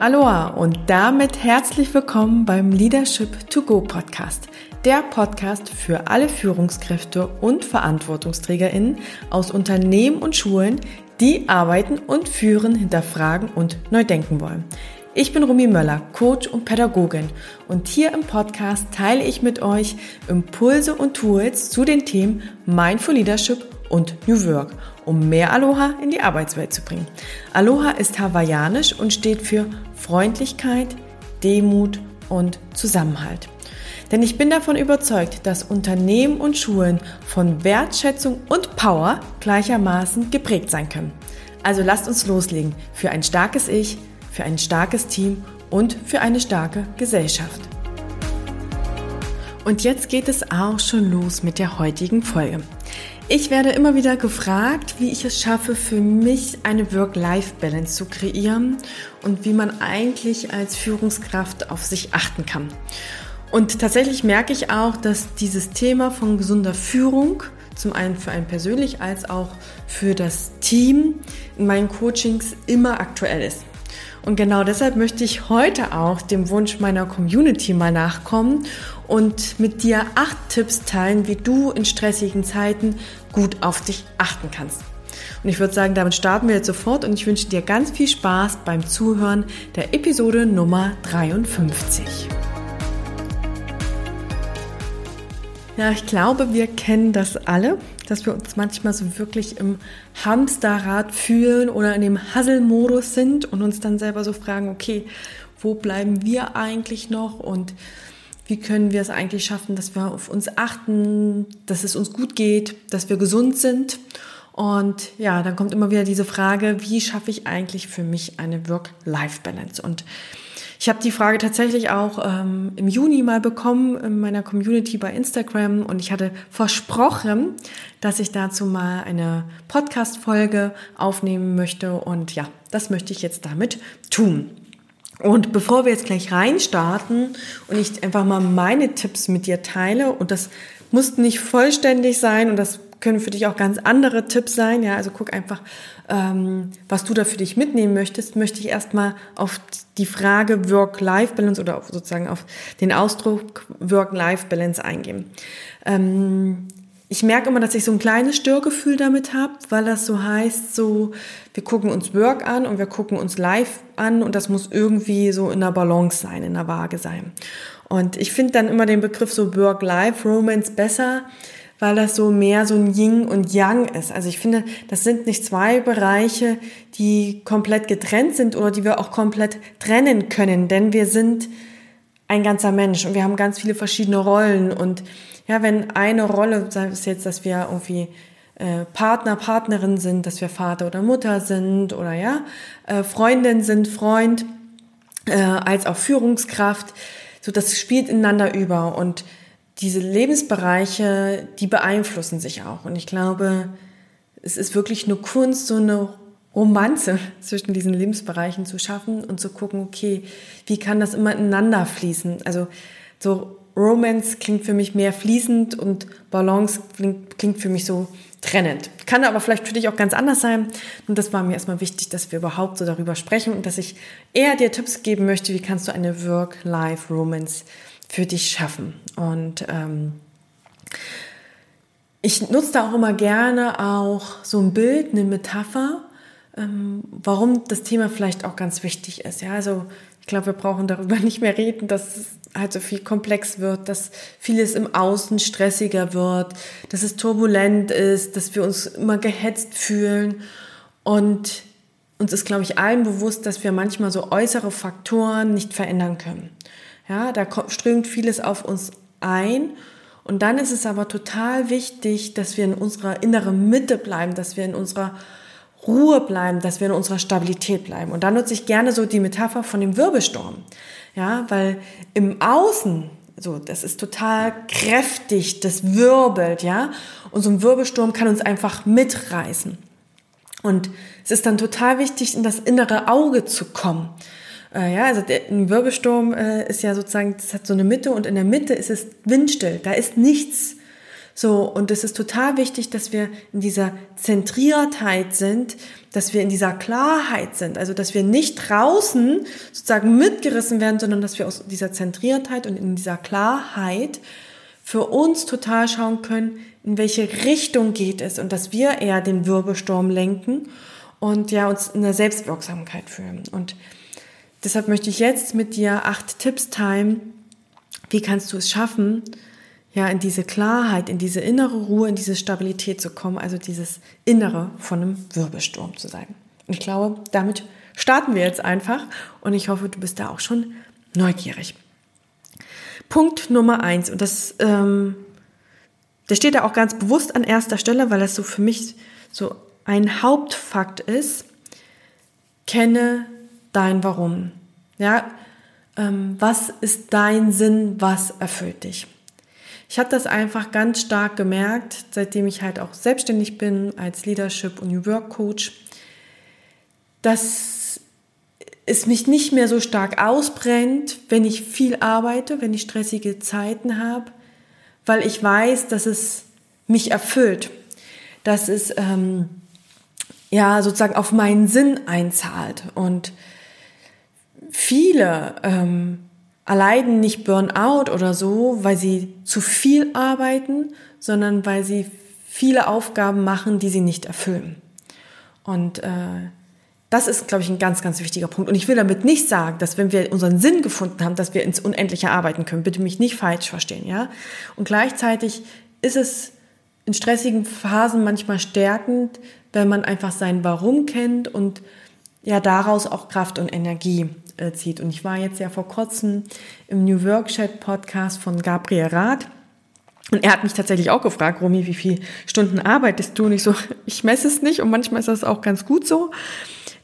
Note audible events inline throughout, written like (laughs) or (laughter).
Aloha und damit herzlich willkommen beim Leadership to Go Podcast. Der Podcast für alle Führungskräfte und Verantwortungsträgerinnen aus Unternehmen und Schulen, die arbeiten und führen, hinterfragen und neu denken wollen. Ich bin Rumi Möller, Coach und Pädagogin und hier im Podcast teile ich mit euch Impulse und Tools zu den Themen Mindful Leadership und New Work, um mehr Aloha in die Arbeitswelt zu bringen. Aloha ist hawaiianisch und steht für Freundlichkeit, Demut und Zusammenhalt. Denn ich bin davon überzeugt, dass Unternehmen und Schulen von Wertschätzung und Power gleichermaßen geprägt sein können. Also lasst uns loslegen für ein starkes Ich, für ein starkes Team und für eine starke Gesellschaft. Und jetzt geht es auch schon los mit der heutigen Folge. Ich werde immer wieder gefragt, wie ich es schaffe, für mich eine Work-Life-Balance zu kreieren und wie man eigentlich als Führungskraft auf sich achten kann. Und tatsächlich merke ich auch, dass dieses Thema von gesunder Führung, zum einen für einen persönlich als auch für das Team in meinen Coachings immer aktuell ist. Und genau deshalb möchte ich heute auch dem Wunsch meiner Community mal nachkommen und mit dir acht Tipps teilen, wie du in stressigen Zeiten gut auf dich achten kannst. Und ich würde sagen, damit starten wir jetzt sofort und ich wünsche dir ganz viel Spaß beim Zuhören der Episode Nummer 53. Ja, ich glaube, wir kennen das alle dass wir uns manchmal so wirklich im Hamsterrad fühlen oder in dem Hasselmodus sind und uns dann selber so fragen, okay, wo bleiben wir eigentlich noch und wie können wir es eigentlich schaffen, dass wir auf uns achten, dass es uns gut geht, dass wir gesund sind. Und ja, dann kommt immer wieder diese Frage, wie schaffe ich eigentlich für mich eine Work-Life-Balance? Und ich habe die Frage tatsächlich auch ähm, im Juni mal bekommen in meiner Community bei Instagram und ich hatte versprochen, dass ich dazu mal eine Podcast-Folge aufnehmen möchte und ja, das möchte ich jetzt damit tun. Und bevor wir jetzt gleich reinstarten und ich einfach mal meine Tipps mit dir teile und das muss nicht vollständig sein und das können für dich auch ganz andere Tipps sein. Ja, also guck einfach, ähm, was du da für dich mitnehmen möchtest. Möchte ich erstmal auf die Frage Work-Life-Balance oder auf, sozusagen auf den Ausdruck Work-Life-Balance eingehen. Ähm, ich merke immer, dass ich so ein kleines Störgefühl damit habe, weil das so heißt, so wir gucken uns Work an und wir gucken uns Life an und das muss irgendwie so in der Balance sein, in der Waage sein. Und ich finde dann immer den Begriff so Work-Life-Romance besser, weil das so mehr so ein Yin und Yang ist. Also ich finde, das sind nicht zwei Bereiche, die komplett getrennt sind oder die wir auch komplett trennen können, denn wir sind ein ganzer Mensch und wir haben ganz viele verschiedene Rollen und ja, wenn eine Rolle, sei es jetzt, dass wir irgendwie äh, Partner, Partnerin sind, dass wir Vater oder Mutter sind oder ja, äh, Freundin sind, Freund, äh, als auch Führungskraft, so das spielt ineinander über und diese Lebensbereiche, die beeinflussen sich auch. Und ich glaube, es ist wirklich eine Kunst, so eine Romanze (laughs) zwischen diesen Lebensbereichen zu schaffen und zu gucken, okay, wie kann das immer ineinander fließen? Also so Romance klingt für mich mehr fließend und Balance klingt, klingt für mich so trennend. Kann aber vielleicht für dich auch ganz anders sein. Und das war mir erstmal wichtig, dass wir überhaupt so darüber sprechen und dass ich eher dir Tipps geben möchte, wie kannst du eine Work-Life-Romance für dich schaffen. Und ähm, ich nutze da auch immer gerne auch so ein Bild, eine Metapher, ähm, warum das Thema vielleicht auch ganz wichtig ist. Ja, also ich glaube, wir brauchen darüber (laughs) nicht mehr reden, dass es halt so viel komplex wird, dass vieles im Außen stressiger wird, dass es turbulent ist, dass wir uns immer gehetzt fühlen und uns ist, glaube ich, allen bewusst, dass wir manchmal so äußere Faktoren nicht verändern können. Ja, da strömt vieles auf uns ein. Und dann ist es aber total wichtig, dass wir in unserer inneren Mitte bleiben, dass wir in unserer Ruhe bleiben, dass wir in unserer Stabilität bleiben. Und da nutze ich gerne so die Metapher von dem Wirbelsturm. Ja, weil im Außen, so, das ist total kräftig, das wirbelt, ja. Und so ein Wirbelsturm kann uns einfach mitreißen. Und es ist dann total wichtig, in das innere Auge zu kommen. Äh, ja, also der, ein Wirbelsturm äh, ist ja sozusagen, das hat so eine Mitte und in der Mitte ist es windstill. Da ist nichts, So, und es ist total wichtig, dass wir in dieser Zentriertheit sind, dass wir in dieser Klarheit sind, also dass wir nicht draußen sozusagen mitgerissen werden, sondern dass wir aus dieser Zentriertheit und in dieser Klarheit für uns total schauen können, in welche Richtung geht es und dass wir eher den Wirbelsturm lenken und ja uns in der Selbstwirksamkeit fühlen. Und deshalb möchte ich jetzt mit dir acht Tipps teilen, wie kannst du es schaffen, ja, in diese Klarheit, in diese innere Ruhe, in diese Stabilität zu kommen, also dieses Innere von einem Wirbelsturm zu sein. Und ich glaube, damit starten wir jetzt einfach und ich hoffe, du bist da auch schon neugierig. Punkt Nummer eins, und das, ähm, das steht da auch ganz bewusst an erster Stelle, weil das so für mich so ein Hauptfakt ist, kenne dein Warum. Ja, ähm, was ist dein Sinn, was erfüllt dich? Ich habe das einfach ganz stark gemerkt, seitdem ich halt auch selbstständig bin als Leadership und New Work Coach, dass es mich nicht mehr so stark ausbrennt, wenn ich viel arbeite, wenn ich stressige Zeiten habe, weil ich weiß, dass es mich erfüllt, dass es ähm, ja sozusagen auf meinen Sinn einzahlt. Und viele ähm, erleiden nicht Burnout oder so, weil sie zu viel arbeiten, sondern weil sie viele Aufgaben machen, die sie nicht erfüllen. Und äh, das ist, glaube ich, ein ganz, ganz wichtiger Punkt. Und ich will damit nicht sagen, dass wenn wir unseren Sinn gefunden haben, dass wir ins Unendliche arbeiten können. Bitte mich nicht falsch verstehen, ja. Und gleichzeitig ist es in stressigen Phasen manchmal stärkend, wenn man einfach sein Warum kennt und ja daraus auch Kraft und Energie zieht. Und ich war jetzt ja vor kurzem im New Work Chat Podcast von Gabriel Rath. Und er hat mich tatsächlich auch gefragt, Romy, wie viele Stunden arbeitest du? Und ich so, (laughs) ich messe es nicht und manchmal ist das auch ganz gut so.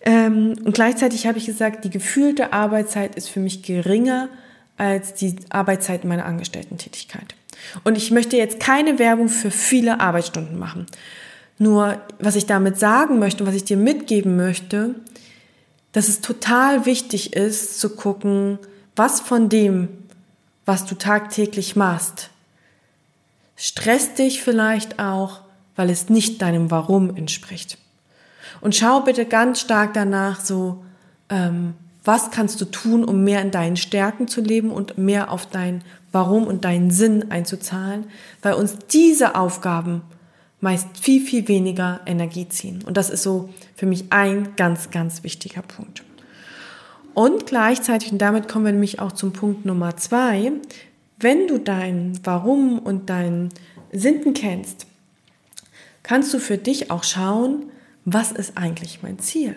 Ähm, und gleichzeitig habe ich gesagt, die gefühlte Arbeitszeit ist für mich geringer als die Arbeitszeit meiner Angestellten-Tätigkeit. Und ich möchte jetzt keine Werbung für viele Arbeitsstunden machen. Nur, was ich damit sagen möchte und was ich dir mitgeben möchte, dass es total wichtig ist zu gucken, was von dem, was du tagtäglich machst, stresst dich vielleicht auch, weil es nicht deinem Warum entspricht. Und schau bitte ganz stark danach so, ähm, was kannst du tun, um mehr in deinen Stärken zu leben und mehr auf dein Warum und deinen Sinn einzuzahlen, weil uns diese Aufgaben meist viel, viel weniger Energie ziehen. Und das ist so für mich ein ganz, ganz wichtiger Punkt. Und gleichzeitig, und damit kommen wir nämlich auch zum Punkt Nummer zwei, wenn du dein Warum und dein Sinnen kennst, kannst du für dich auch schauen, was ist eigentlich mein Ziel?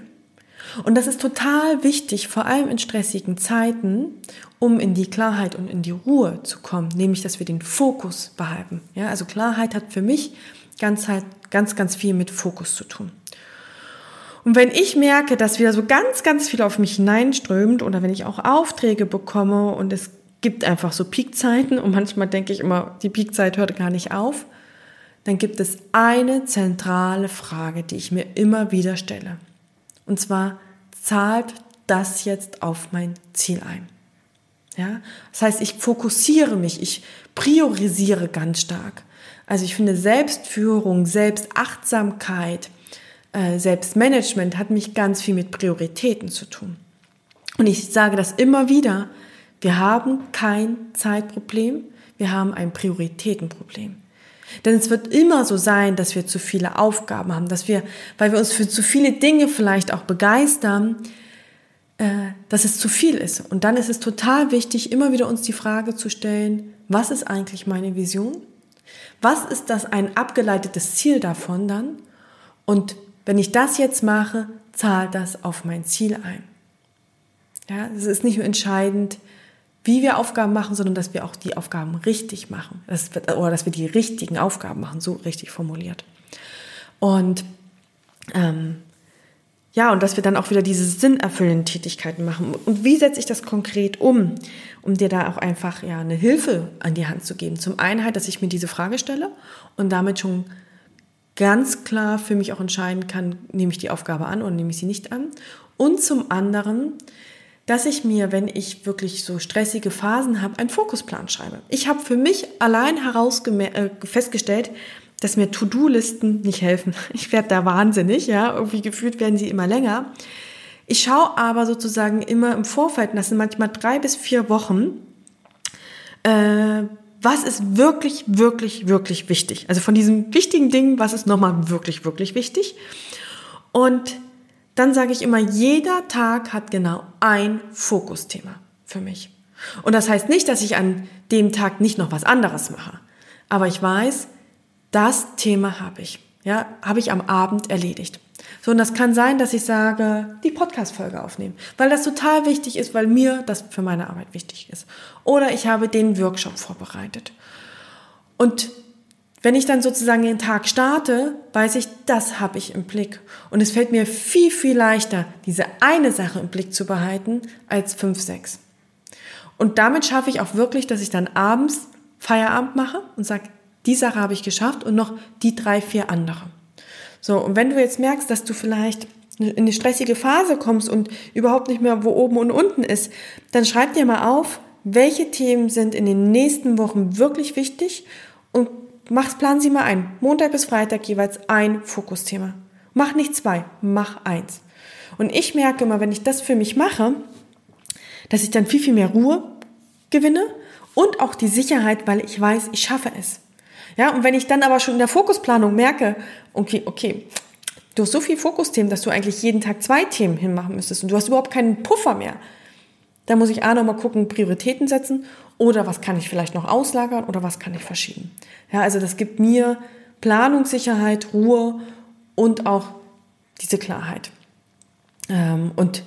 Und das ist total wichtig, vor allem in stressigen Zeiten, um in die Klarheit und in die Ruhe zu kommen, nämlich dass wir den Fokus behalten. Ja, also Klarheit hat für mich ganz, halt, ganz, ganz viel mit Fokus zu tun. Und wenn ich merke, dass wieder so ganz, ganz viel auf mich hineinströmt oder wenn ich auch Aufträge bekomme und es gibt einfach so Peakzeiten und manchmal denke ich immer, die Peakzeit hört gar nicht auf, dann gibt es eine zentrale Frage, die ich mir immer wieder stelle. Und zwar, zahlt das jetzt auf mein Ziel ein? Ja, das heißt, ich fokussiere mich, ich priorisiere ganz stark. Also ich finde Selbstführung, Selbstachtsamkeit, äh, Selbstmanagement hat mich ganz viel mit Prioritäten zu tun. Und ich sage das immer wieder, wir haben kein Zeitproblem, wir haben ein Prioritätenproblem. Denn es wird immer so sein, dass wir zu viele Aufgaben haben, dass wir, weil wir uns für zu viele Dinge vielleicht auch begeistern, äh, dass es zu viel ist. Und dann ist es total wichtig, immer wieder uns die Frage zu stellen, was ist eigentlich meine Vision? Was ist das ein abgeleitetes Ziel davon dann? Und wenn ich das jetzt mache, zahlt das auf mein Ziel ein. Ja, es ist nicht nur entscheidend, wie wir Aufgaben machen, sondern dass wir auch die Aufgaben richtig machen. Das, oder dass wir die richtigen Aufgaben machen, so richtig formuliert. Und ähm, ja, und dass wir dann auch wieder diese sinnerfüllenden Tätigkeiten machen. Und wie setze ich das konkret um, um dir da auch einfach ja eine Hilfe an die Hand zu geben? Zum einen halt, dass ich mir diese Frage stelle und damit schon ganz klar für mich auch entscheiden kann, nehme ich die Aufgabe an oder nehme ich sie nicht an. Und zum anderen, dass ich mir, wenn ich wirklich so stressige Phasen habe, einen Fokusplan schreibe. Ich habe für mich allein heraus äh, festgestellt, dass mir To-Do-Listen nicht helfen. (laughs) Ich werde da wahnsinnig, ja, irgendwie gefühlt werden sie immer länger. Ich schaue aber sozusagen immer im Vorfeld, das sind manchmal drei bis vier Wochen, äh, was ist wirklich, wirklich, wirklich wichtig. Also von diesen wichtigen Dingen, was ist nochmal wirklich, wirklich wichtig. Und dann sage ich immer, jeder Tag hat genau ein Fokusthema für mich. Und das heißt nicht, dass ich an dem Tag nicht noch was anderes mache. Aber ich weiß, das Thema habe ich. Ja, habe ich am Abend erledigt. So, und das kann sein, dass ich sage, die Podcast-Folge aufnehmen, weil das total wichtig ist, weil mir das für meine Arbeit wichtig ist. Oder ich habe den Workshop vorbereitet. Und wenn ich dann sozusagen den Tag starte, weiß ich, das habe ich im Blick. Und es fällt mir viel, viel leichter, diese eine Sache im Blick zu behalten, als fünf, sechs. Und damit schaffe ich auch wirklich, dass ich dann abends Feierabend mache und sage, die Sache habe ich geschafft und noch die drei, vier andere. So, und wenn du jetzt merkst, dass du vielleicht in eine stressige Phase kommst und überhaupt nicht mehr, wo oben und unten ist, dann schreib dir mal auf, welche Themen sind in den nächsten Wochen wirklich wichtig und mach, plan sie mal ein. Montag bis Freitag jeweils ein Fokusthema. Mach nicht zwei, mach eins. Und ich merke immer, wenn ich das für mich mache, dass ich dann viel, viel mehr Ruhe gewinne und auch die Sicherheit, weil ich weiß, ich schaffe es. Ja, und wenn ich dann aber schon in der Fokusplanung merke, okay, okay, du hast so viel Fokusthemen, dass du eigentlich jeden Tag zwei Themen hinmachen müsstest und du hast überhaupt keinen Puffer mehr. Da muss ich A nochmal gucken, Prioritäten setzen oder was kann ich vielleicht noch auslagern oder was kann ich verschieben. Ja, also das gibt mir Planungssicherheit, Ruhe und auch diese Klarheit. Ähm, und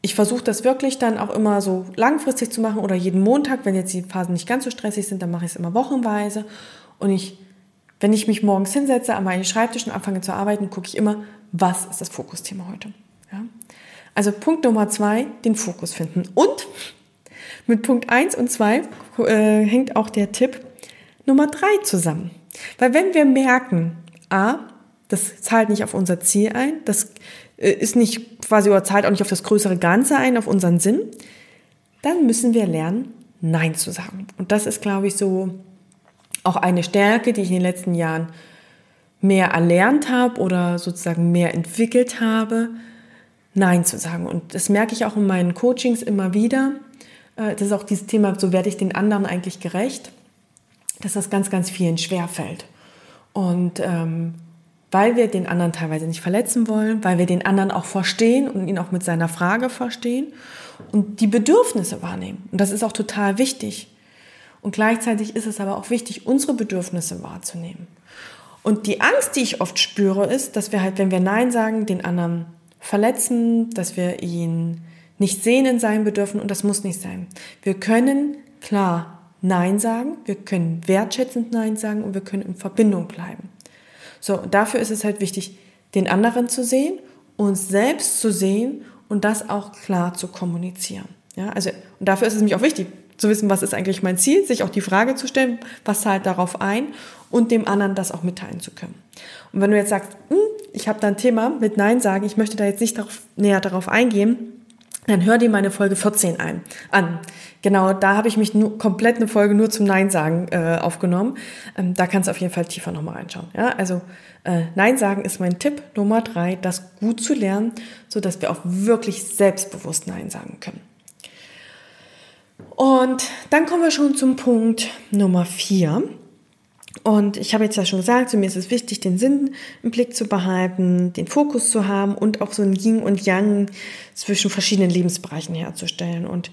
ich versuche das wirklich dann auch immer so langfristig zu machen oder jeden Montag, wenn jetzt die Phasen nicht ganz so stressig sind, dann mache ich es immer wochenweise und ich, wenn ich mich morgens hinsetze an meinen Schreibtisch und anfange zu arbeiten, gucke ich immer, was ist das Fokusthema heute. Ja? Also Punkt Nummer zwei, den Fokus finden. Und mit Punkt eins und zwei äh, hängt auch der Tipp Nummer drei zusammen. Weil wenn wir merken, a, das zahlt nicht auf unser Ziel ein, das äh, ist nicht quasi oder zahlt auch nicht auf das größere Ganze ein, auf unseren Sinn, dann müssen wir lernen, Nein zu sagen. Und das ist, glaube ich, so auch eine Stärke, die ich in den letzten Jahren mehr erlernt habe oder sozusagen mehr entwickelt habe, Nein zu sagen. Und das merke ich auch in meinen Coachings immer wieder. Äh, das ist auch dieses Thema, so werde ich den anderen eigentlich gerecht, dass das ganz, ganz vielen schwerfällt. Und ähm, weil wir den anderen teilweise nicht verletzen wollen, weil wir den anderen auch verstehen und ihn auch mit seiner Frage verstehen und die Bedürfnisse wahrnehmen. Und das ist auch total wichtig. Und gleichzeitig ist es aber auch wichtig, unsere Bedürfnisse wahrzunehmen. Und die Angst, die ich oft spüre, ist, dass wir halt, wenn wir Nein sagen, den anderen verletzen, dass wir ihn nicht sehen in seinen Bedürfnissen und das muss nicht sein. Wir können klar Nein sagen, wir können wertschätzend Nein sagen und wir können in Verbindung bleiben. So, dafür ist es halt wichtig, den anderen zu sehen, uns selbst zu sehen und das auch klar zu kommunizieren. Ja, also, und dafür ist es nämlich auch wichtig, zu wissen, was ist eigentlich mein Ziel, sich auch die Frage zu stellen, was zahlt darauf ein und dem anderen das auch mitteilen zu können. Und wenn du jetzt sagst, hm, ich habe da ein Thema mit Nein sagen, ich möchte da jetzt nicht darauf, näher darauf eingehen, dann hör dir meine Folge 14 ein, an. Genau, da habe ich mich nur, komplett eine Folge nur zum Nein sagen äh, aufgenommen. Ähm, da kannst du auf jeden Fall tiefer nochmal reinschauen. Ja, also äh, Nein sagen ist mein Tipp Nummer drei, das gut zu lernen, so dass wir auch wirklich selbstbewusst Nein sagen können. Und dann kommen wir schon zum Punkt Nummer vier. Und ich habe jetzt ja schon gesagt, zu mir ist es wichtig, den Sinn im Blick zu behalten, den Fokus zu haben und auch so ein Yin und Yang zwischen verschiedenen Lebensbereichen herzustellen. Und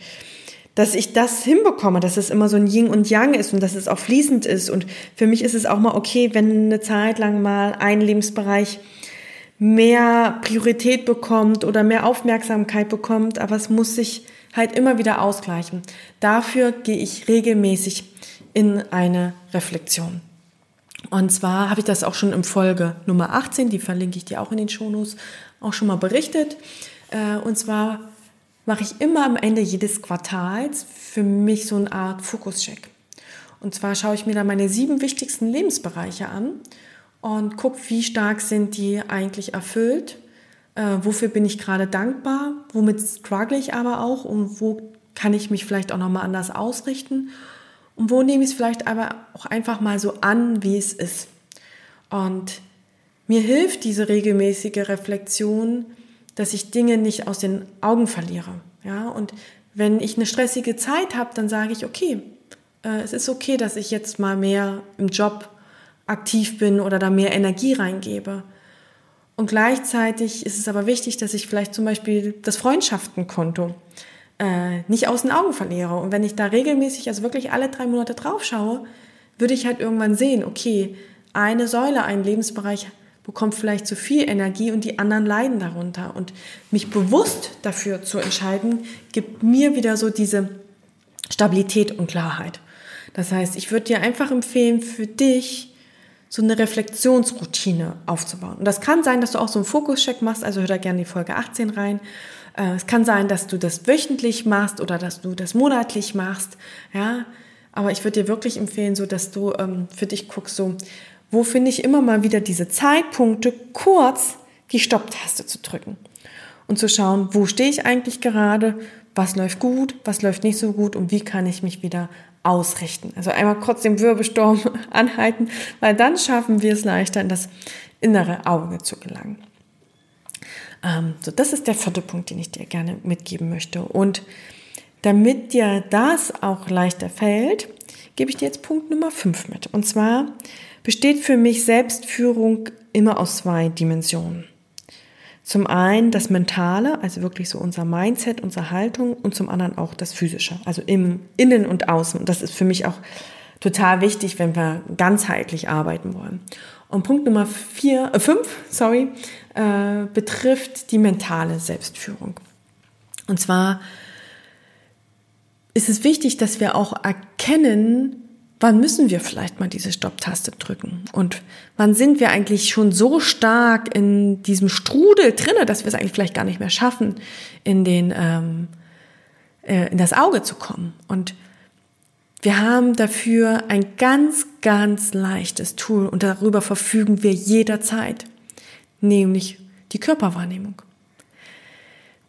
dass ich das hinbekomme, dass es immer so ein Yin und Yang ist und dass es auch fließend ist. Und für mich ist es auch mal okay, wenn eine Zeit lang mal ein Lebensbereich mehr Priorität bekommt oder mehr Aufmerksamkeit bekommt, aber es muss sich halt immer wieder ausgleichen. Dafür gehe ich regelmäßig in eine Reflexion. Und zwar habe ich das auch schon in Folge Nummer 18, die verlinke ich dir auch in den Shownotes, auch schon mal berichtet. Äh, und zwar mache ich immer am Ende jedes Quartals für mich so eine Art Fokuscheck. Und zwar schaue ich mir da meine sieben wichtigsten Lebensbereiche an und gucke, wie stark sind die eigentlich erfüllt, äh, wofür bin ich gerade dankbar, womit struggle ich aber auch und wo kann ich mich vielleicht auch nochmal anders ausrichten und wo nehme ich es vielleicht aber auch einfach mal so an, wie es ist. Und mir hilft diese regelmäßige Reflexion, dass ich Dinge nicht aus den Augen verliere. Ja, und wenn ich eine stressige Zeit habe, dann sage ich, okay, äh, es ist okay, dass ich jetzt mal mehr im Job aktiv bin oder da mehr Energie reingebe. Und gleichzeitig ist es aber wichtig, dass ich vielleicht zum Beispiel das Freundschaftenkonto äh, nicht aus den Augen verliere. Und wenn ich da regelmäßig, also wirklich alle drei Monate drauf schaue, würde ich halt irgendwann sehen, okay, eine Säule, ein Lebensbereich bekommt vielleicht zu viel Energie und die anderen leiden darunter. Und mich bewusst dafür zu entscheiden, gibt mir wieder so diese Stabilität und Klarheit. Das heißt, ich würde dir einfach empfehlen, für dich so eine Reflexionsroutine aufzubauen. Und das kann sein, dass du auch so einen Fokuscheck machst, also hör da gerne die Folge 18 rein. Äh, es kann sein, dass du das wöchentlich machst oder dass du das monatlich machst, ja. Aber ich würde dir wirklich empfehlen, so dass du ähm, für dich guckst, so wo finde ich immer mal wieder diese Zeitpunkte, kurz die Stopptaste zu drücken und zu schauen, wo stehe ich eigentlich gerade, was läuft gut, was läuft nicht so gut und wie kann ich mich wieder ausrichten. Also einmal kurz den Wirbelsturm (laughs) anhalten, weil dann schaffen wir es leichter, in das innere Auge zu gelangen. Ähm, so, das ist der vierte Punkt, den ich dir gerne mitgeben möchte. Und damit dir das auch leichter fällt, gebe ich dir jetzt Punkt Nummer fünf mit. Und zwar besteht für mich Selbstführung immer aus zwei Dimensionen. Zum einen das Mentale, also wirklich so unser Mindset, unsere Haltung und zum anderen auch das Physische, also im Innen und Außen. Und das ist für mich auch total wichtig, wenn wir ganzheitlich arbeiten wollen. Und Punkt Nummer vier, äh, fünf, sorry, äh, betrifft die mentale Selbstführung. Und zwar ist es wichtig, dass wir auch erkennen, wann müssen wir vielleicht mal diese Stopptaste drücken? Und wann sind wir eigentlich schon so stark in diesem Strudel drinne, dass wir es eigentlich vielleicht gar nicht mehr schaffen, in den ähm, äh, in das Auge zu kommen? Und wir haben dafür ein ganz, ganz leichtes Tool und darüber verfügen wir jederzeit, nämlich die Körperwahrnehmung.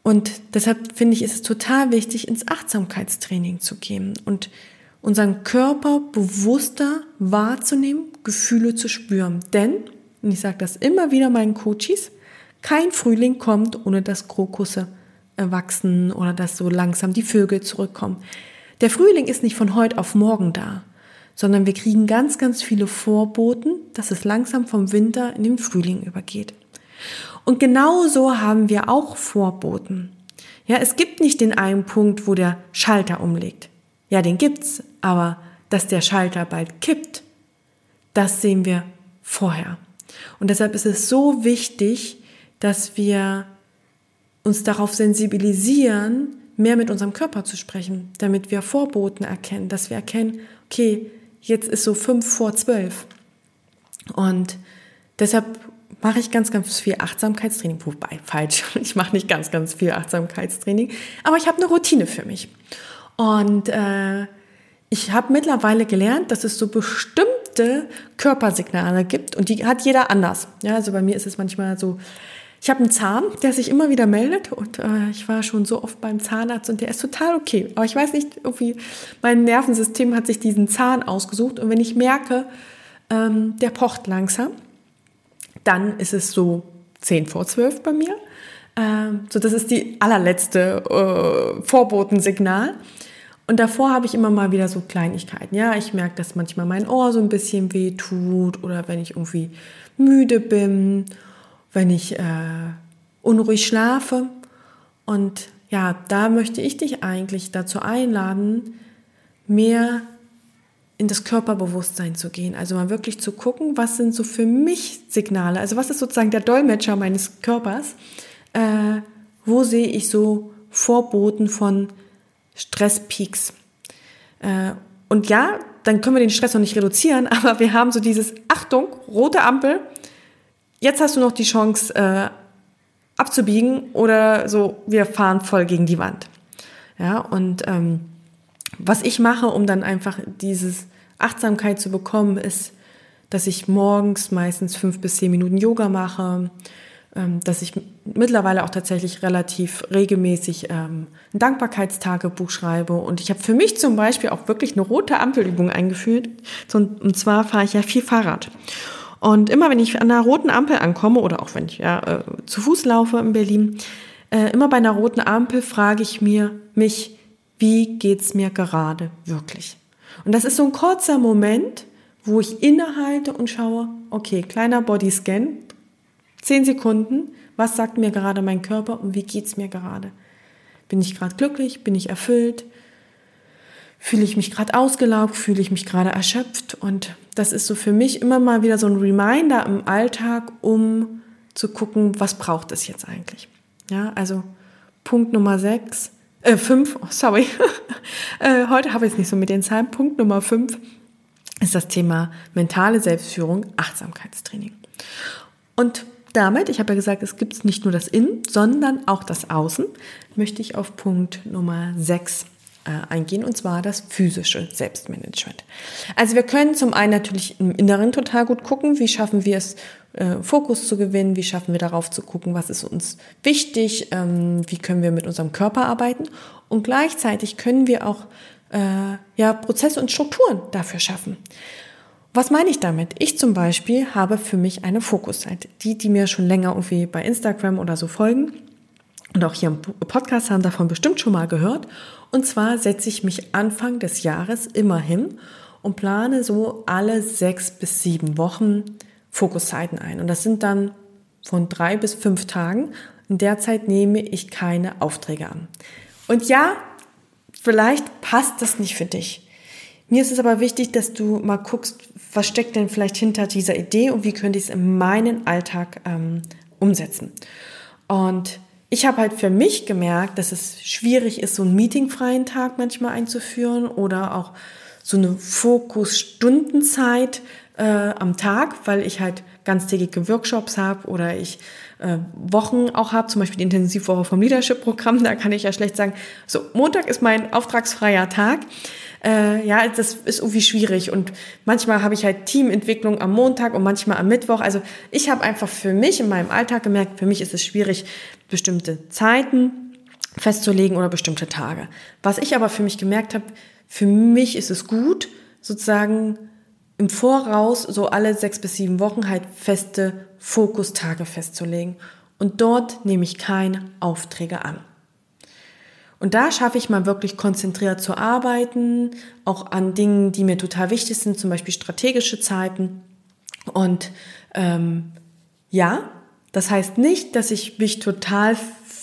Und deshalb finde ich, ist es total wichtig, ins Achtsamkeitstraining zu gehen und unseren Körper bewusster wahrzunehmen, Gefühle zu spüren. Denn, und ich sage das immer wieder meinen Coaches, kein Frühling kommt, ohne dass Krokusse erwachsen oder dass so langsam die Vögel zurückkommen. Der Frühling ist nicht von heute auf morgen da, sondern wir kriegen ganz, ganz viele Vorboten, dass es langsam vom Winter in den Frühling übergeht. Und genauso haben wir auch Vorboten. Ja, es gibt nicht den einen Punkt, wo der Schalter umlegt. Ja, den gibt's, aber dass der Schalter bald kippt, das sehen wir vorher. Und deshalb ist es so wichtig, dass wir uns darauf sensibilisieren, mehr mit unserem Körper zu sprechen, damit wir Vorboten erkennen, dass wir erkennen, okay, jetzt ist so fünf vor zwölf. Und deshalb mache ich ganz, ganz viel Achtsamkeitstraining. Wobei, falsch, (laughs) ich mache nicht ganz, ganz viel Achtsamkeitstraining, aber ich habe eine Routine für mich. Und äh, ich habe mittlerweile gelernt, dass es so bestimmte Körpersignale gibt und die hat jeder anders. Ja, also bei mir ist es manchmal so, ich habe einen Zahn, der sich immer wieder meldet und äh, ich war schon so oft beim Zahnarzt und der ist total okay. Aber ich weiß nicht, irgendwie mein Nervensystem hat sich diesen Zahn ausgesucht und wenn ich merke, ähm, der pocht langsam, dann ist es so 10 vor 12 bei mir. Ähm, so, das ist die allerletzte äh, Vorbotensignal. Und davor habe ich immer mal wieder so Kleinigkeiten. Ja, ich merke, dass manchmal mein Ohr so ein bisschen weh tut oder wenn ich irgendwie müde bin, wenn ich äh, unruhig schlafe. Und ja, da möchte ich dich eigentlich dazu einladen, mehr in das Körperbewusstsein zu gehen. Also mal wirklich zu gucken, was sind so für mich Signale. Also was ist sozusagen der Dolmetscher meines Körpers? Äh, wo sehe ich so Vorboten von Stresspeaks. Äh, und ja, dann können wir den Stress noch nicht reduzieren, (laughs) aber wir haben so dieses Achtung, rote Ampel, jetzt hast du noch die Chance äh, abzubiegen oder so, wir fahren voll gegen die Wand. Ja, und ähm, was ich mache, um dann einfach dieses Achtsamkeit zu bekommen, ist, dass ich morgens meistens fünf bis zehn Minuten Yoga mache, dass ich mittlerweile auch tatsächlich relativ regelmäßig ähm, ein Dankbarkeitstagebuch schreibe. Und ich habe für mich zum Beispiel auch wirklich eine rote Ampelübung eingeführt. Und zwar fahre ich ja viel Fahrrad. Und immer wenn ich an einer roten Ampel ankomme oder auch wenn ich ja, äh, zu Fuß laufe in Berlin, äh, immer bei einer roten Ampel frage ich mir mich, wie geht's mir gerade wirklich? Und das ist so ein kurzer Moment, wo ich innehalte und schaue, okay, kleiner Bodyscan, Zehn Sekunden, was sagt mir gerade mein Körper und wie geht's mir gerade? Bin ich gerade glücklich? Bin ich erfüllt? Fühle ich mich gerade ausgelaugt? Fühle ich mich gerade erschöpft? Und das ist so für mich immer mal wieder so ein Reminder im Alltag, um zu gucken, was braucht es jetzt eigentlich? Ja, also Punkt Nummer sechs, äh, fünf, oh, sorry. (laughs) äh, heute habe ich es nicht so mit den Zahlen. Punkt Nummer fünf ist das Thema mentale Selbstführung, Achtsamkeitstraining. Und damit, ich habe ja gesagt, es gibt nicht nur das Innen, sondern auch das Außen, möchte ich auf Punkt Nummer 6 äh, eingehen, und zwar das physische Selbstmanagement. Also wir können zum einen natürlich im Inneren total gut gucken, wie schaffen wir es, äh, Fokus zu gewinnen, wie schaffen wir darauf zu gucken, was ist uns wichtig, ähm, wie können wir mit unserem Körper arbeiten und gleichzeitig können wir auch äh, ja, Prozesse und Strukturen dafür schaffen. Was meine ich damit? Ich zum Beispiel habe für mich eine Fokuszeit. Die, die mir schon länger irgendwie bei Instagram oder so folgen und auch hier im Podcast haben davon bestimmt schon mal gehört. Und zwar setze ich mich Anfang des Jahres immer hin und plane so alle sechs bis sieben Wochen Fokuszeiten ein. Und das sind dann von drei bis fünf Tagen. In der Zeit nehme ich keine Aufträge an. Und ja, vielleicht passt das nicht für dich. Mir ist es aber wichtig, dass du mal guckst, was steckt denn vielleicht hinter dieser Idee und wie könnte ich es in meinen Alltag ähm, umsetzen. Und ich habe halt für mich gemerkt, dass es schwierig ist, so einen meetingfreien Tag manchmal einzuführen oder auch so eine Fokusstundenzeit äh, am Tag, weil ich halt ganztägige Workshops habe oder ich äh, Wochen auch habe, zum Beispiel die Intensivwoche vom Leadership-Programm, da kann ich ja schlecht sagen, so Montag ist mein auftragsfreier Tag äh, ja, das ist irgendwie schwierig. Und manchmal habe ich halt Teamentwicklung am Montag und manchmal am Mittwoch. Also ich habe einfach für mich in meinem Alltag gemerkt, für mich ist es schwierig, bestimmte Zeiten festzulegen oder bestimmte Tage. Was ich aber für mich gemerkt habe, für mich ist es gut, sozusagen im Voraus so alle sechs bis sieben Wochen halt feste Fokustage festzulegen. Und dort nehme ich keine Aufträge an. Und da schaffe ich mal wirklich konzentriert zu arbeiten, auch an Dingen, die mir total wichtig sind, zum Beispiel strategische Zeiten. Und ähm, ja, das heißt nicht, dass ich mich total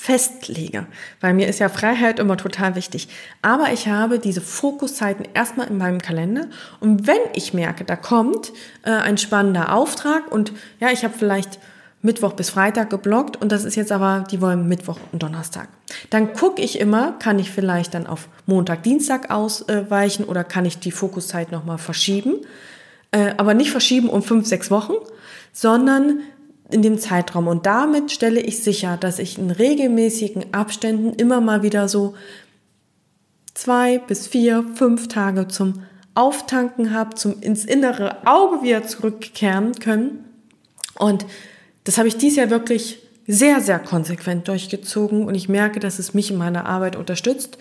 festlege, weil mir ist ja Freiheit immer total wichtig. Aber ich habe diese Fokuszeiten erstmal in meinem Kalender und wenn ich merke, da kommt äh, ein spannender Auftrag und ja, ich habe vielleicht Mittwoch bis Freitag geblockt und das ist jetzt aber, die wollen Mittwoch und Donnerstag. Dann gucke ich immer, kann ich vielleicht dann auf Montag, Dienstag ausweichen oder kann ich die Fokuszeit nochmal verschieben. Äh, aber nicht verschieben um fünf, sechs Wochen, sondern in dem Zeitraum. Und damit stelle ich sicher, dass ich in regelmäßigen Abständen immer mal wieder so zwei bis vier, fünf Tage zum Auftanken habe, zum ins innere Auge wieder zurückkehren können. Und das habe ich dieses Jahr wirklich sehr, sehr konsequent durchgezogen und ich merke, dass es mich in meiner Arbeit unterstützt.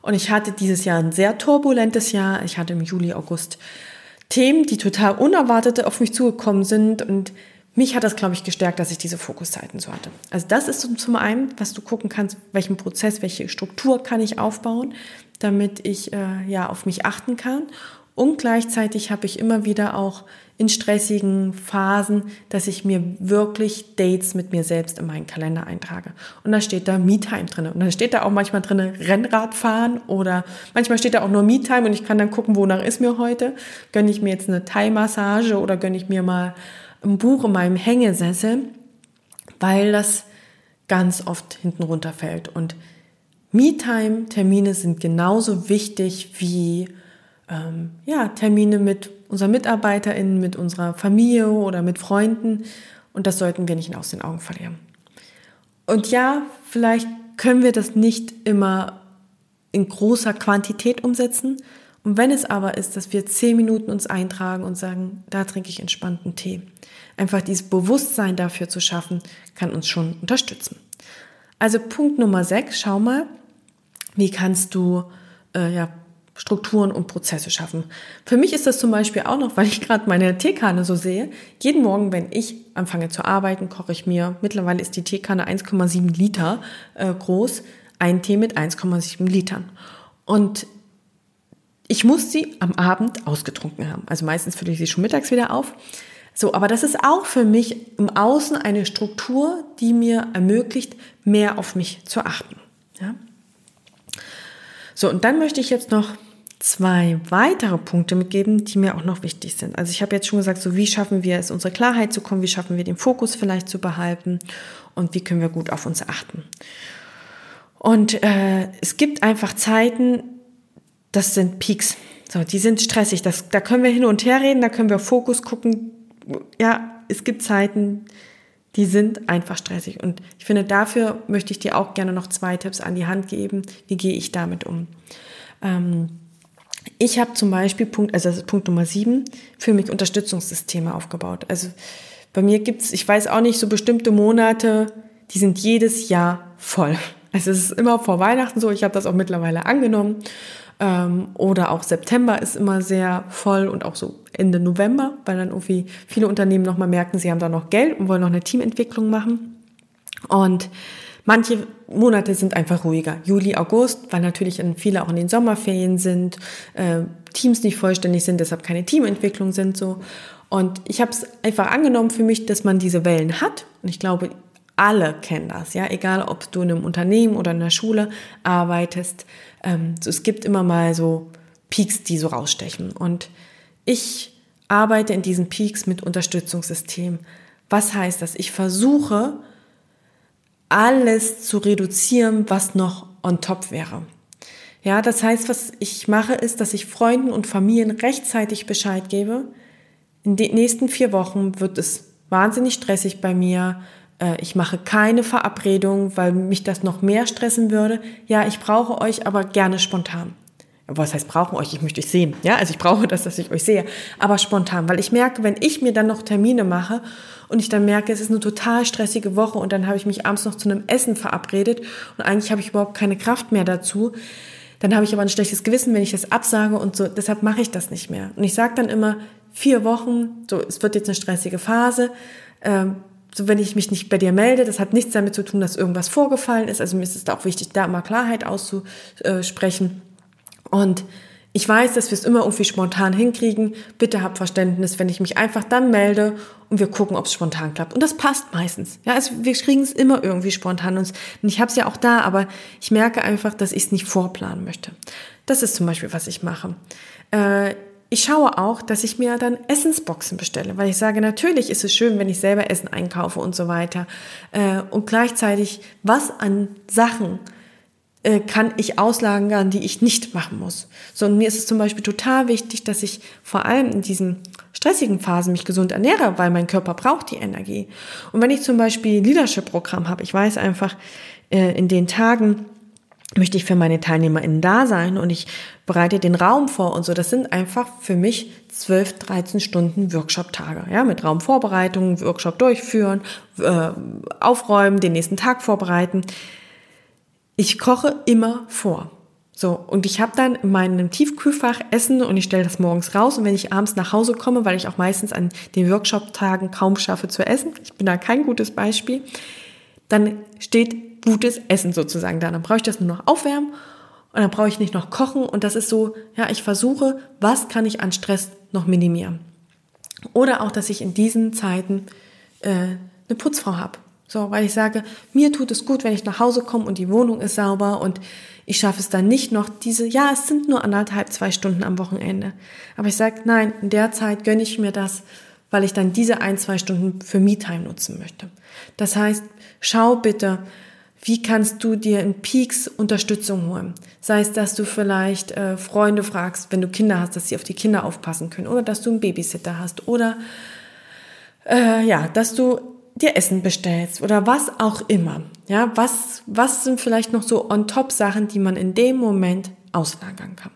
Und ich hatte dieses Jahr ein sehr turbulentes Jahr. Ich hatte im Juli, August Themen, die total unerwartet auf mich zugekommen sind und mich hat das, glaube ich, gestärkt, dass ich diese Fokuszeiten so hatte. Also das ist zum einen, was du gucken kannst, welchen Prozess, welche Struktur kann ich aufbauen, damit ich äh, ja auf mich achten kann. Und gleichzeitig habe ich immer wieder auch in stressigen Phasen, dass ich mir wirklich Dates mit mir selbst in meinen Kalender eintrage. Und da steht da Me-Time drin. Und dann steht da auch manchmal drin Rennrad fahren oder manchmal steht da auch nur Me-Time und ich kann dann gucken, wonach ist mir heute. Gönne ich mir jetzt eine Thai-Massage oder gönne ich mir mal ein Buch in meinem Hängesessel, weil das ganz oft hinten runterfällt. Und Me-Time-Termine sind genauso wichtig wie ähm, ja, Termine mit unseren MitarbeiterInnen, mit unserer Familie oder mit Freunden. Und das sollten wir nicht aus den Augen verlieren. Und ja, vielleicht können wir das nicht immer in großer Quantität umsetzen. Und wenn es aber ist, dass wir zehn Minuten uns eintragen und sagen, da trinke ich entspannten Tee. einfach dieses Bewusstsein dafür zu schaffen, kann uns schon unterstützen. Also Punkt Nummer sechs, schau mal, wie kannst du äh, ja, Strukturen und Prozesse schaffen. Für mich ist das zum Beispiel auch noch, weil ich gerade meine Teekanne so sehe. Jeden Morgen, wenn ich anfange zu arbeiten, koche ich mir, mittlerweile ist die Teekanne 1,7 Liter äh, groß, ein Tee mit 1,7 Litern. Und ich muss sie am Abend ausgetrunken haben. Also meistens fülle ich sie schon mittags wieder auf. So, aber das ist auch für mich im Außen eine Struktur, die mir ermöglicht, mehr auf mich zu achten. Ja? So, und dann möchte ich jetzt noch zwei weitere Punkte mitgeben, die mir auch noch wichtig sind. Also ich habe jetzt schon gesagt, so wie schaffen wir es, unsere Klarheit zu kommen, wie schaffen wir den Fokus vielleicht zu behalten und wie können wir gut auf uns achten. Und äh, es gibt einfach Zeiten, das sind Peaks. So, die sind stressig. Das, da können wir hin und her reden, da können wir Fokus gucken. Ja, es gibt Zeiten, die sind einfach stressig. Und ich finde, dafür möchte ich dir auch gerne noch zwei Tipps an die Hand geben. Wie gehe ich damit um? Ähm, ich habe zum Beispiel Punkt, also das ist Punkt Nummer sieben, für mich Unterstützungssysteme aufgebaut. Also bei mir gibt's, ich weiß auch nicht, so bestimmte Monate, die sind jedes Jahr voll. Also es ist immer vor Weihnachten so, ich habe das auch mittlerweile angenommen. Ähm, oder auch September ist immer sehr voll und auch so Ende November, weil dann irgendwie viele Unternehmen nochmal merken, sie haben da noch Geld und wollen noch eine Teamentwicklung machen. Und manche Monate sind einfach ruhiger. Juli, August, weil natürlich viele auch in den Sommerferien sind, äh, Teams nicht vollständig sind, deshalb keine Teamentwicklung sind so. Und ich habe es einfach angenommen für mich, dass man diese Wellen hat. Und ich glaube, alle kennen das, ja, egal ob du in einem Unternehmen oder in der Schule arbeitest. Ähm, so, es gibt immer mal so Peaks, die so rausstechen. Und ich arbeite in diesen Peaks mit Unterstützungssystemen. Was heißt das? Ich versuche, alles zu reduzieren, was noch on top wäre. Ja, das heißt, was ich mache, ist, dass ich Freunden und Familien rechtzeitig Bescheid gebe. In den nächsten vier Wochen wird es wahnsinnig stressig bei mir. Äh, ich mache keine Verabredung, weil mich das noch mehr stressen würde. Ja, ich brauche euch aber gerne spontan. Was heißt brauchen euch? Ich möchte euch sehen. Ja, also ich brauche das, dass ich euch sehe. Aber spontan, weil ich merke, wenn ich mir dann noch Termine mache und ich dann merke, es ist eine total stressige Woche und dann habe ich mich abends noch zu einem Essen verabredet und eigentlich habe ich überhaupt keine Kraft mehr dazu, dann habe ich aber ein schlechtes Gewissen, wenn ich das absage und so. Deshalb mache ich das nicht mehr. Und ich sage dann immer vier Wochen, so es wird jetzt eine stressige Phase. Ähm, so wenn ich mich nicht bei dir melde, das hat nichts damit zu tun, dass irgendwas vorgefallen ist. Also mir ist es auch wichtig, da mal Klarheit auszusprechen. Und ich weiß, dass wir es immer irgendwie spontan hinkriegen. Bitte habt Verständnis, wenn ich mich einfach dann melde und wir gucken, ob es spontan klappt. Und das passt meistens. Ja, also wir kriegen es immer irgendwie spontan. Und ich habe es ja auch da, aber ich merke einfach, dass ich es nicht vorplanen möchte. Das ist zum Beispiel, was ich mache. Äh, ich schaue auch, dass ich mir dann Essensboxen bestelle, weil ich sage, natürlich ist es schön, wenn ich selber Essen einkaufe und so weiter. Äh, und gleichzeitig, was an Sachen äh, kann ich auslagern, die ich nicht machen muss. So, und mir ist es zum Beispiel total wichtig, dass ich vor allem in diesen stressigen Phasen mich gesund ernähre, weil mein Körper braucht die Energie. Und wenn ich zum Beispiel Leadership-Programm habe, ich weiß einfach, äh, in den Tagen, möchte ich für meine TeilnehmerInnen da sein und ich bereite den Raum vor und so. Das sind einfach für mich 12, 13 Stunden Workshop-Tage. Ja, mit Raumvorbereitung, Workshop durchführen, äh, aufräumen, den nächsten Tag vorbereiten. Ich koche immer vor. So, und ich habe dann in meinem Tiefkühlfach Essen und ich stelle das morgens raus. Und wenn ich abends nach Hause komme, weil ich auch meistens an den Workshop-Tagen kaum schaffe zu essen, ich bin da kein gutes Beispiel, dann steht gutes Essen sozusagen da. Dann brauche ich das nur noch aufwärmen und dann brauche ich nicht noch kochen. Und das ist so, ja, ich versuche, was kann ich an Stress noch minimieren. Oder auch, dass ich in diesen Zeiten äh, eine Putzfrau habe. So, weil ich sage, mir tut es gut, wenn ich nach Hause komme und die Wohnung ist sauber und ich schaffe es dann nicht noch diese, ja, es sind nur anderthalb, zwei Stunden am Wochenende. Aber ich sage, nein, in der Zeit gönne ich mir das, weil ich dann diese ein, zwei Stunden für Me-Time nutzen möchte. Das heißt, schau bitte, wie kannst du dir in Peaks Unterstützung holen? Sei es, dass du vielleicht äh, Freunde fragst, wenn du Kinder hast, dass sie auf die Kinder aufpassen können oder dass du einen Babysitter hast oder äh, ja, dass du dir Essen bestellst oder was auch immer. Ja, was, was sind vielleicht noch so on-top Sachen, die man in dem Moment auslagern kann?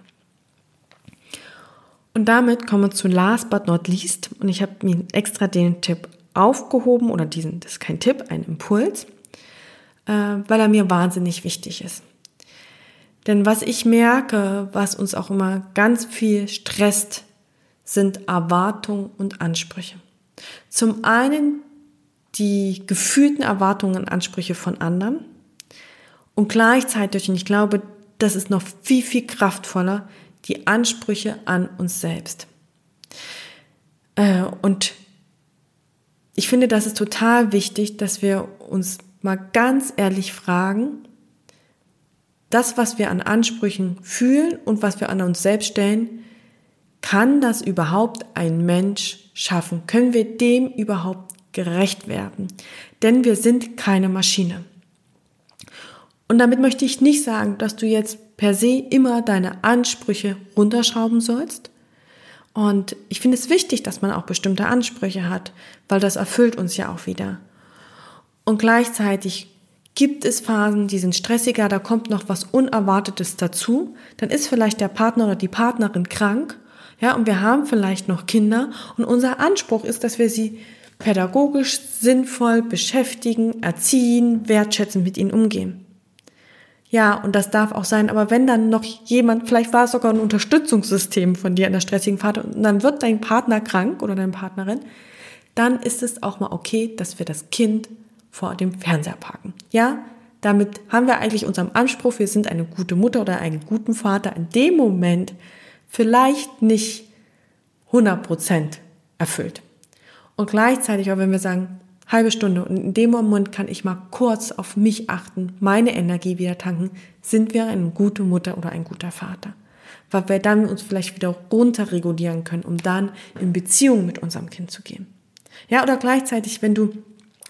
Und damit kommen wir zu last but not least und ich habe mir extra den Tipp aufgehoben oder diesen, das ist kein Tipp, ein Impuls, äh, weil er mir wahnsinnig wichtig ist. Denn was ich merke, was uns auch immer ganz viel stresst, sind Erwartungen und Ansprüche. Zum einen die gefühlten Erwartungen und Ansprüche von anderen und gleichzeitig, und ich glaube, das ist noch viel, viel kraftvoller, die Ansprüche an uns selbst. Äh, und ich finde, das ist total wichtig, dass wir uns mal ganz ehrlich fragen, das, was wir an Ansprüchen fühlen und was wir an uns selbst stellen, kann das überhaupt ein Mensch schaffen? Können wir dem überhaupt gerecht werden? Denn wir sind keine Maschine. Und damit möchte ich nicht sagen, dass du jetzt per se immer deine Ansprüche runterschrauben sollst. Und ich finde es wichtig, dass man auch bestimmte Ansprüche hat, weil das erfüllt uns ja auch wieder. Und gleichzeitig gibt es Phasen, die sind stressiger, da kommt noch was Unerwartetes dazu. Dann ist vielleicht der Partner oder die Partnerin krank, ja, und wir haben vielleicht noch Kinder und unser Anspruch ist, dass wir sie pädagogisch sinnvoll beschäftigen, erziehen, wertschätzen, mit ihnen umgehen. Ja, und das darf auch sein, aber wenn dann noch jemand, vielleicht war es sogar ein Unterstützungssystem von dir in der stressigen Phase und dann wird dein Partner krank oder deine Partnerin, dann ist es auch mal okay, dass wir das Kind vor dem Fernseher parken. Ja, damit haben wir eigentlich unseren Anspruch, wir sind eine gute Mutter oder einen guten Vater in dem Moment vielleicht nicht 100% erfüllt. Und gleichzeitig auch wenn wir sagen, halbe Stunde und in dem Moment kann ich mal kurz auf mich achten, meine Energie wieder tanken, sind wir eine gute Mutter oder ein guter Vater. Weil wir dann uns vielleicht wieder runterregulieren können, um dann in Beziehung mit unserem Kind zu gehen. Ja, oder gleichzeitig, wenn du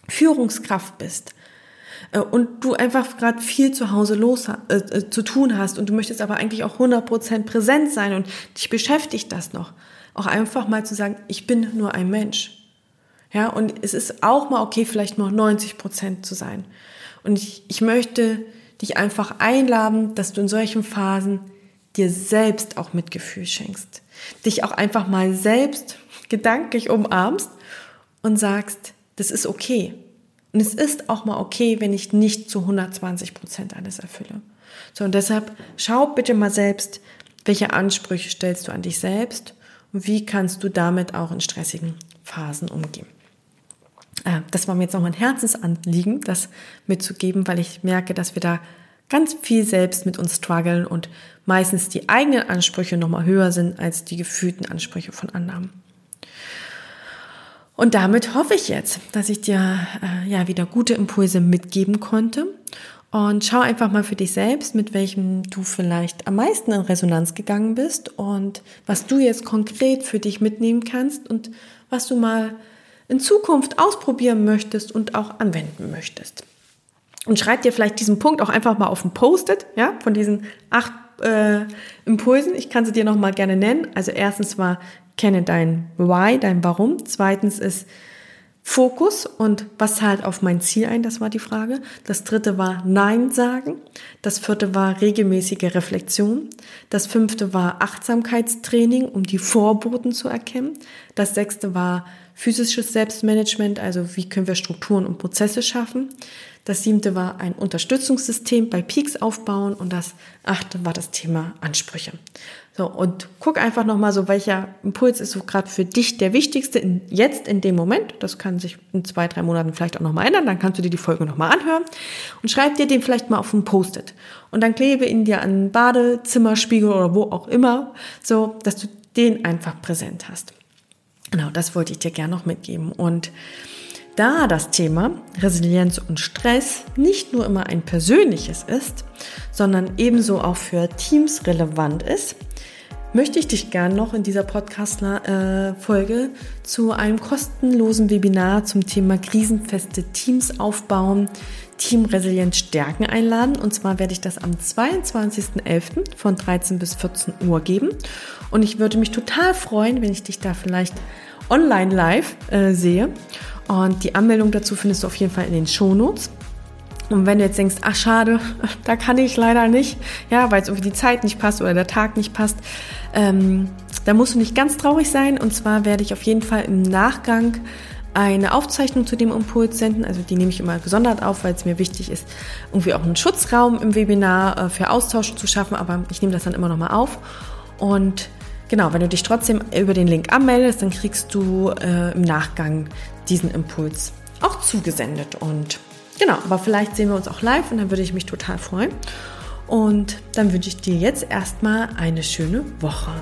Führungskraft bist äh, und du einfach gerade viel zu Hause los äh, äh, zu tun hast und du möchtest aber eigentlich auch 100% präsent sein und dich beschäftigt das noch, auch einfach mal zu sagen, ich bin nur ein Mensch. Ja, und es ist auch mal okay, vielleicht nur 90% zu sein. Und ich, ich möchte dich einfach einladen, dass du in solchen Phasen dir selbst auch Mitgefühl schenkst. Dich auch einfach mal selbst gedanklich umarmst und sagst, das ist okay. Und es ist auch mal okay, wenn ich nicht zu 120 Prozent alles erfülle. So, und deshalb schau bitte mal selbst, welche Ansprüche stellst du an dich selbst und wie kannst du damit auch in stressigen Phasen umgehen. Äh, das war mir jetzt nochmal ein Herzensanliegen, das mitzugeben, weil ich merke, dass wir da ganz viel selbst mit uns strugglen und meistens die eigenen Ansprüche nochmal höher sind als die gefühlten Ansprüche von anderen. Und damit hoffe ich jetzt, dass ich dir äh, ja wieder gute Impulse mitgeben konnte. Und schau einfach mal für dich selbst, mit welchem du vielleicht am meisten in Resonanz gegangen bist und was du jetzt konkret für dich mitnehmen kannst und was du mal in Zukunft ausprobieren möchtest und auch anwenden möchtest. Und schreib dir vielleicht diesen Punkt auch einfach mal auf ein Post-it, ja, von diesen acht äh, Impulsen. Ich kann sie dir noch mal gerne nennen. Also erstens war kenne dein Why, dein Warum. Zweitens ist Fokus und was zahlt auf mein Ziel ein, das war die Frage. Das dritte war Nein sagen. Das vierte war regelmäßige Reflexion. Das fünfte war Achtsamkeitstraining, um die Vorboten zu erkennen. Das sechste war physisches Selbstmanagement, also wie können wir Strukturen und Prozesse schaffen. Das siebte war ein Unterstützungssystem bei Peaks aufbauen und das achte war das Thema Ansprüche. So, und guck einfach nochmal so, welcher Impuls ist so gerade für dich der wichtigste in, jetzt in dem Moment. Das kann sich in zwei, drei Monaten vielleicht auch nochmal ändern. Dann kannst du dir die Folge nochmal anhören und schreib dir den vielleicht mal auf ein Post-it. Und dann klebe ihn dir an Badezimmerspiegel oder wo auch immer, so, dass du den einfach präsent hast. Genau, das wollte ich dir gerne noch mitgeben. Und da das Thema Resilienz und Stress nicht nur immer ein persönliches ist, sondern ebenso auch für Teams relevant ist, möchte ich dich gerne noch in dieser Podcast-Folge zu einem kostenlosen Webinar zum Thema krisenfeste Teams aufbauen, Teamresilienz stärken einladen. Und zwar werde ich das am 22.11. von 13 bis 14 Uhr geben. Und ich würde mich total freuen, wenn ich dich da vielleicht online live äh, sehe. Und die Anmeldung dazu findest du auf jeden Fall in den Shownotes. Und wenn du jetzt denkst, ach schade, (laughs) da kann ich leider nicht, ja, weil es irgendwie die Zeit nicht passt oder der Tag nicht passt, ähm, da musst du nicht ganz traurig sein. Und zwar werde ich auf jeden Fall im Nachgang eine Aufzeichnung zu dem Impuls senden. Also die nehme ich immer gesondert auf, weil es mir wichtig ist, irgendwie auch einen Schutzraum im Webinar äh, für Austausch zu schaffen. Aber ich nehme das dann immer nochmal auf. Und genau, wenn du dich trotzdem über den Link anmeldest, dann kriegst du äh, im Nachgang diesen Impuls auch zugesendet. Und genau, aber vielleicht sehen wir uns auch live und dann würde ich mich total freuen. Und dann wünsche ich dir jetzt erstmal eine schöne Woche.